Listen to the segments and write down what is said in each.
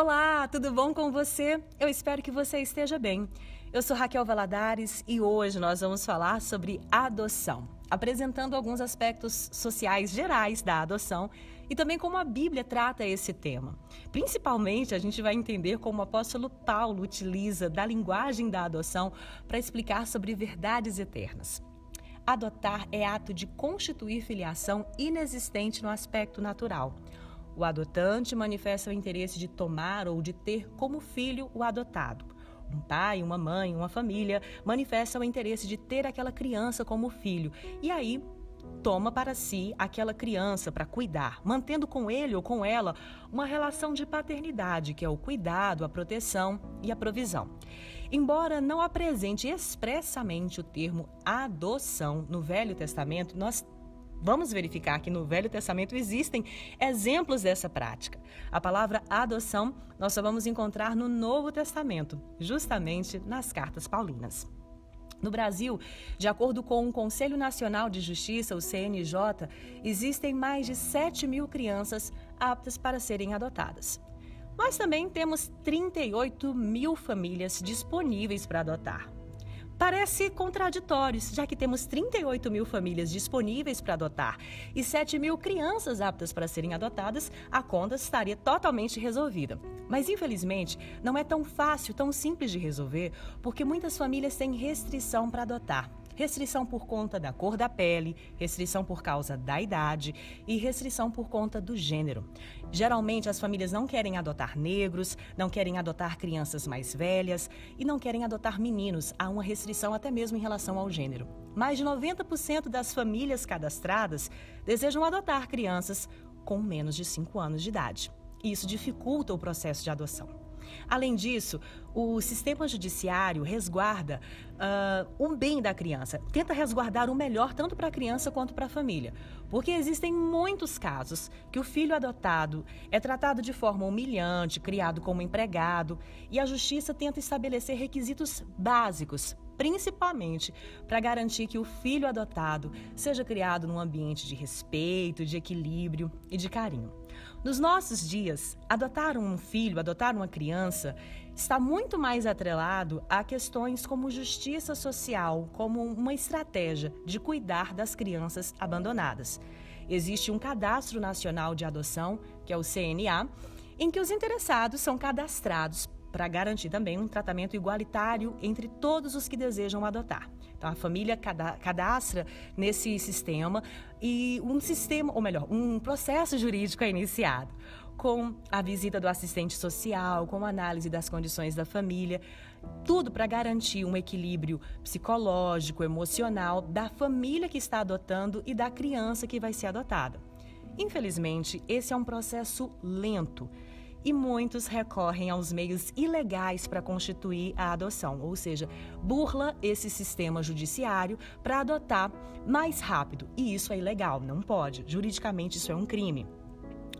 Olá, tudo bom com você? Eu espero que você esteja bem. Eu sou Raquel Valadares e hoje nós vamos falar sobre adoção, apresentando alguns aspectos sociais gerais da adoção e também como a Bíblia trata esse tema. Principalmente, a gente vai entender como o apóstolo Paulo utiliza da linguagem da adoção para explicar sobre verdades eternas. Adotar é ato de constituir filiação inexistente no aspecto natural. O adotante manifesta o interesse de tomar ou de ter como filho o adotado. Um pai, uma mãe, uma família manifestam o interesse de ter aquela criança como filho. E aí toma para si aquela criança para cuidar, mantendo com ele ou com ela uma relação de paternidade, que é o cuidado, a proteção e a provisão. Embora não apresente expressamente o termo adoção no Velho Testamento, nós Vamos verificar que no Velho Testamento existem exemplos dessa prática. A palavra adoção nós só vamos encontrar no Novo Testamento, justamente nas cartas paulinas. No Brasil, de acordo com o Conselho Nacional de Justiça, o CNJ, existem mais de 7 mil crianças aptas para serem adotadas. Nós também temos 38 mil famílias disponíveis para adotar. Parece contraditório, já que temos 38 mil famílias disponíveis para adotar e 7 mil crianças aptas para serem adotadas, a conta estaria totalmente resolvida. Mas, infelizmente, não é tão fácil, tão simples de resolver, porque muitas famílias têm restrição para adotar restrição por conta da cor da pele, restrição por causa da idade e restrição por conta do gênero. Geralmente, as famílias não querem adotar negros, não querem adotar crianças mais velhas e não querem adotar meninos. Há uma restrição até mesmo em relação ao gênero. Mais de 90% das famílias cadastradas desejam adotar crianças com menos de 5 anos de idade. Isso dificulta o processo de adoção. Além disso, o sistema judiciário resguarda uh, o bem da criança, tenta resguardar o melhor tanto para a criança quanto para a família. Porque existem muitos casos que o filho adotado é tratado de forma humilhante, criado como empregado, e a justiça tenta estabelecer requisitos básicos principalmente para garantir que o filho adotado seja criado num ambiente de respeito, de equilíbrio e de carinho. Nos nossos dias, adotar um filho, adotar uma criança, está muito mais atrelado a questões como justiça social, como uma estratégia de cuidar das crianças abandonadas. Existe um cadastro nacional de adoção, que é o CNA, em que os interessados são cadastrados para garantir também um tratamento igualitário entre todos os que desejam adotar. Então, a família cadastra nesse sistema e um sistema, ou melhor, um processo jurídico é iniciado com a visita do assistente social, com análise das condições da família, tudo para garantir um equilíbrio psicológico, emocional da família que está adotando e da criança que vai ser adotada. Infelizmente, esse é um processo lento e muitos recorrem aos meios ilegais para constituir a adoção, ou seja, burla esse sistema judiciário para adotar mais rápido. E isso é ilegal, não pode. Juridicamente isso é um crime.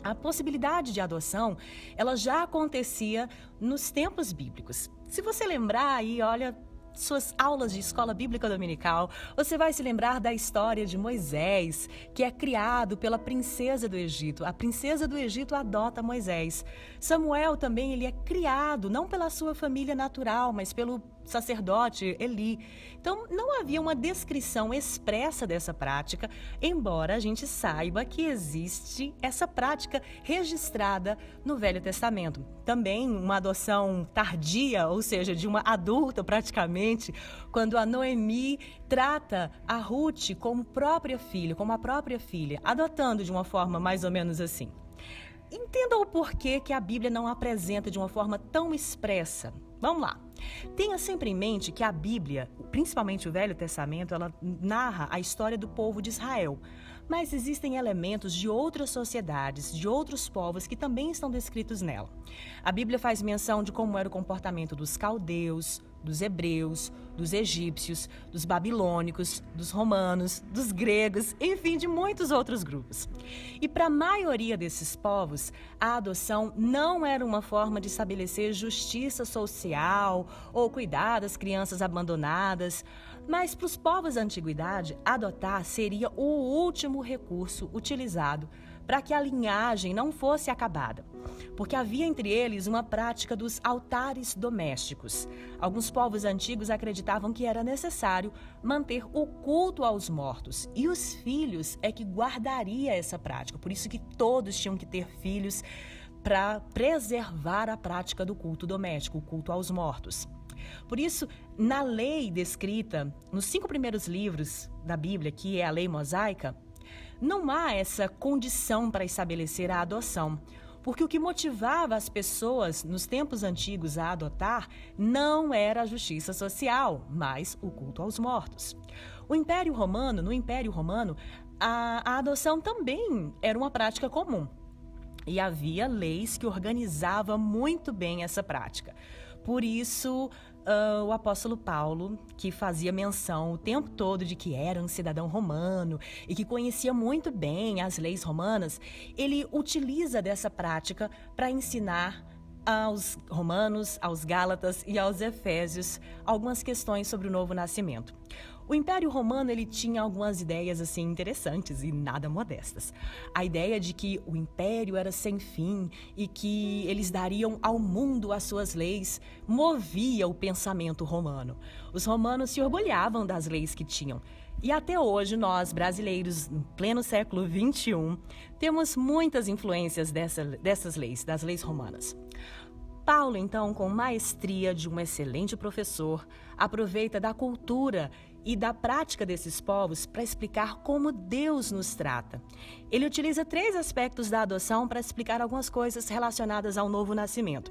A possibilidade de adoção, ela já acontecia nos tempos bíblicos. Se você lembrar aí, olha, suas aulas de escola bíblica dominical, você vai se lembrar da história de Moisés, que é criado pela princesa do Egito. A princesa do Egito adota Moisés. Samuel também ele é criado não pela sua família natural, mas pelo sacerdote Eli. Então, não havia uma descrição expressa dessa prática, embora a gente saiba que existe essa prática registrada no Velho Testamento. Também uma adoção tardia, ou seja, de uma adulta praticamente, quando a Noemi trata a Ruth como própria filha, como a própria filha, adotando de uma forma mais ou menos assim. Entenda o porquê que a Bíblia não apresenta de uma forma tão expressa. Vamos lá. Tenha sempre em mente que a Bíblia, principalmente o Velho Testamento, ela narra a história do povo de Israel. Mas existem elementos de outras sociedades, de outros povos que também estão descritos nela. A Bíblia faz menção de como era o comportamento dos caldeus, dos hebreus, dos egípcios, dos babilônicos, dos romanos, dos gregos, enfim, de muitos outros grupos. E para a maioria desses povos, a adoção não era uma forma de estabelecer justiça social ou cuidar das crianças abandonadas, mas para os povos da antiguidade, adotar seria o último recurso utilizado para que a linhagem não fosse acabada, porque havia entre eles uma prática dos altares domésticos. Alguns povos antigos acreditavam que era necessário manter o culto aos mortos, e os filhos é que guardaria essa prática. Por isso que todos tinham que ter filhos para preservar a prática do culto doméstico, o culto aos mortos. Por isso, na lei descrita nos cinco primeiros livros da Bíblia, que é a lei mosaica, não há essa condição para estabelecer a adoção. Porque o que motivava as pessoas nos tempos antigos a adotar não era a justiça social, mas o culto aos mortos. O Império Romano, no Império Romano, a, a adoção também era uma prática comum. E havia leis que organizavam muito bem essa prática. Por isso, uh, o apóstolo Paulo, que fazia menção o tempo todo de que era um cidadão romano e que conhecia muito bem as leis romanas, ele utiliza dessa prática para ensinar aos romanos, aos gálatas e aos efésios algumas questões sobre o novo nascimento. O Império Romano ele tinha algumas ideias assim interessantes e nada modestas. A ideia de que o império era sem fim e que eles dariam ao mundo as suas leis movia o pensamento romano. Os romanos se orgulhavam das leis que tinham. E até hoje, nós, brasileiros, em pleno século XXI, temos muitas influências dessa, dessas leis, das leis romanas. Paulo, então, com maestria de um excelente professor, aproveita da cultura e da prática desses povos para explicar como Deus nos trata. Ele utiliza três aspectos da adoção para explicar algumas coisas relacionadas ao novo nascimento.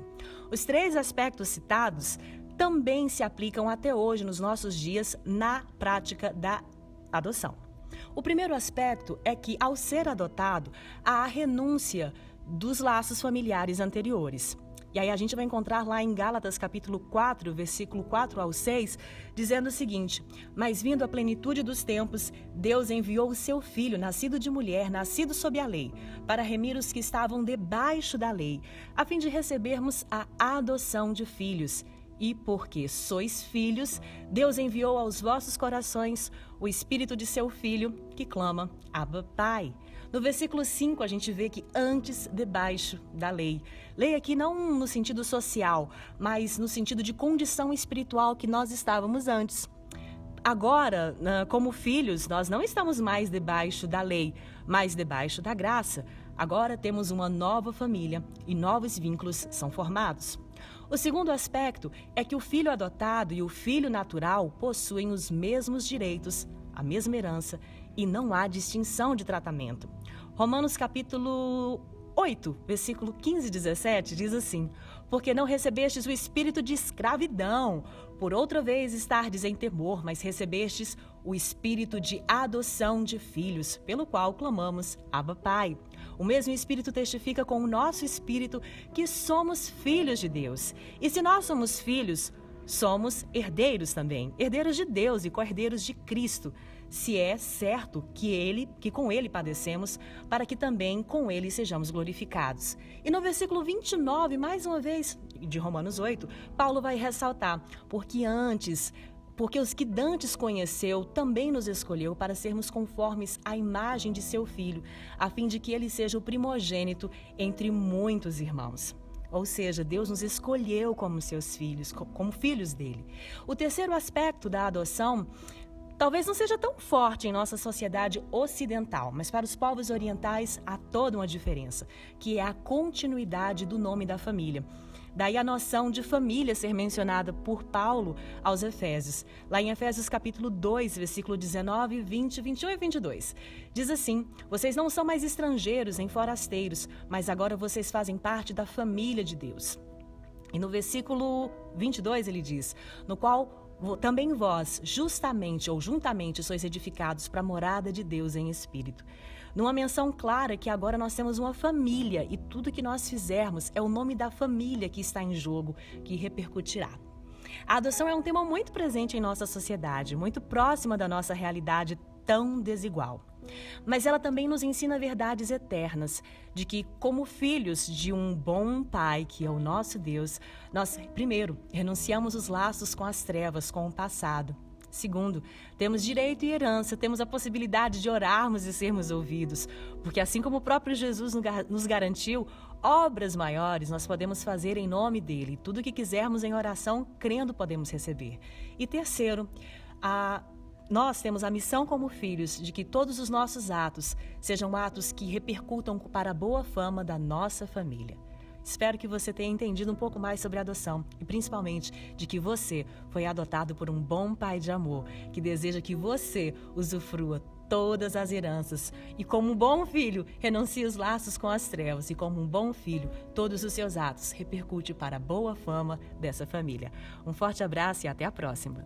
Os três aspectos citados também se aplicam até hoje, nos nossos dias, na prática da adoção. O primeiro aspecto é que, ao ser adotado, há a renúncia dos laços familiares anteriores. E aí a gente vai encontrar lá em Gálatas capítulo 4, versículo 4 ao 6, dizendo o seguinte: Mas vindo a plenitude dos tempos, Deus enviou o seu filho, nascido de mulher, nascido sob a lei, para remir os que estavam debaixo da lei, a fim de recebermos a adoção de filhos. E porque sois filhos, Deus enviou aos vossos corações o espírito de seu filho, que clama: Abba, Pai. No versículo 5, a gente vê que antes, debaixo da lei. Lei aqui não no sentido social, mas no sentido de condição espiritual que nós estávamos antes. Agora, como filhos, nós não estamos mais debaixo da lei, mas debaixo da graça. Agora temos uma nova família e novos vínculos são formados. O segundo aspecto é que o filho adotado e o filho natural possuem os mesmos direitos, a mesma herança e não há distinção de tratamento. Romanos capítulo 8, versículo 15 e 17 diz assim: Porque não recebestes o espírito de escravidão, por outra vez estardes em temor, mas recebestes o espírito de adoção de filhos, pelo qual clamamos, Abba Pai. O mesmo Espírito testifica com o nosso espírito que somos filhos de Deus. E se nós somos filhos, somos herdeiros também, herdeiros de Deus e co-herdeiros de Cristo se é certo que ele, que com ele padecemos, para que também com ele sejamos glorificados. E no versículo 29, mais uma vez, de Romanos 8, Paulo vai ressaltar, porque antes porque os que dantes conheceu também nos escolheu para sermos conformes à imagem de seu filho, a fim de que ele seja o primogênito entre muitos irmãos. Ou seja, Deus nos escolheu como seus filhos, como filhos dele. O terceiro aspecto da adoção Talvez não seja tão forte em nossa sociedade ocidental, mas para os povos orientais há toda uma diferença, que é a continuidade do nome da família. Daí a noção de família ser mencionada por Paulo aos Efésios, lá em Efésios capítulo 2, versículo 19, 20, 21 e 22. Diz assim: Vocês não são mais estrangeiros nem forasteiros, mas agora vocês fazem parte da família de Deus. E no versículo 22 ele diz: No qual também vós, justamente ou juntamente, sois edificados para a morada de Deus em espírito. Numa menção clara que agora nós temos uma família e tudo que nós fizermos é o nome da família que está em jogo, que repercutirá. A adoção é um tema muito presente em nossa sociedade, muito próxima da nossa realidade tão desigual. Mas ela também nos ensina verdades eternas, de que, como filhos de um bom Pai, que é o nosso Deus, nós, primeiro, renunciamos os laços com as trevas, com o passado. Segundo, temos direito e herança, temos a possibilidade de orarmos e sermos ouvidos, porque assim como o próprio Jesus nos garantiu, obras maiores nós podemos fazer em nome dele. Tudo o que quisermos em oração, crendo, podemos receber. E terceiro, a nós temos a missão como filhos de que todos os nossos atos sejam atos que repercutam para a boa fama da nossa família. Espero que você tenha entendido um pouco mais sobre adoção e principalmente de que você foi adotado por um bom pai de amor que deseja que você usufrua todas as heranças e como um bom filho renuncie os laços com as trevas e como um bom filho todos os seus atos repercute para a boa fama dessa família. Um forte abraço e até a próxima.